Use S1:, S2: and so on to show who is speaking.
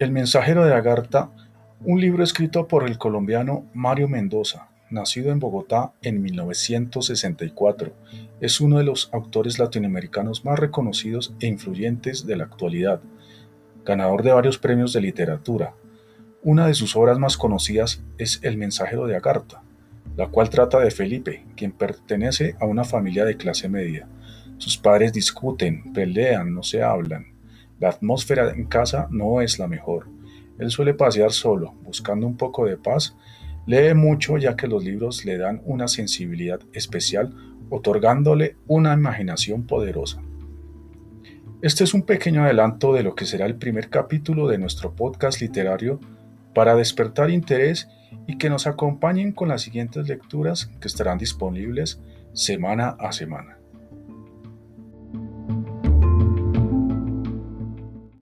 S1: El mensajero de Agartha, un libro escrito por el colombiano Mario Mendoza, nacido en Bogotá en 1964, es uno de los autores latinoamericanos más reconocidos e influyentes de la actualidad, ganador de varios premios de literatura. Una de sus obras más conocidas es El mensajero de Agartha, la cual trata de Felipe, quien pertenece a una familia de clase media. Sus padres discuten, pelean, no se hablan. La atmósfera en casa no es la mejor. Él suele pasear solo, buscando un poco de paz. Lee mucho ya que los libros le dan una sensibilidad especial, otorgándole una imaginación poderosa. Este es un pequeño adelanto de lo que será el primer capítulo de nuestro podcast literario para despertar interés y que nos acompañen con las siguientes lecturas que estarán disponibles semana a semana.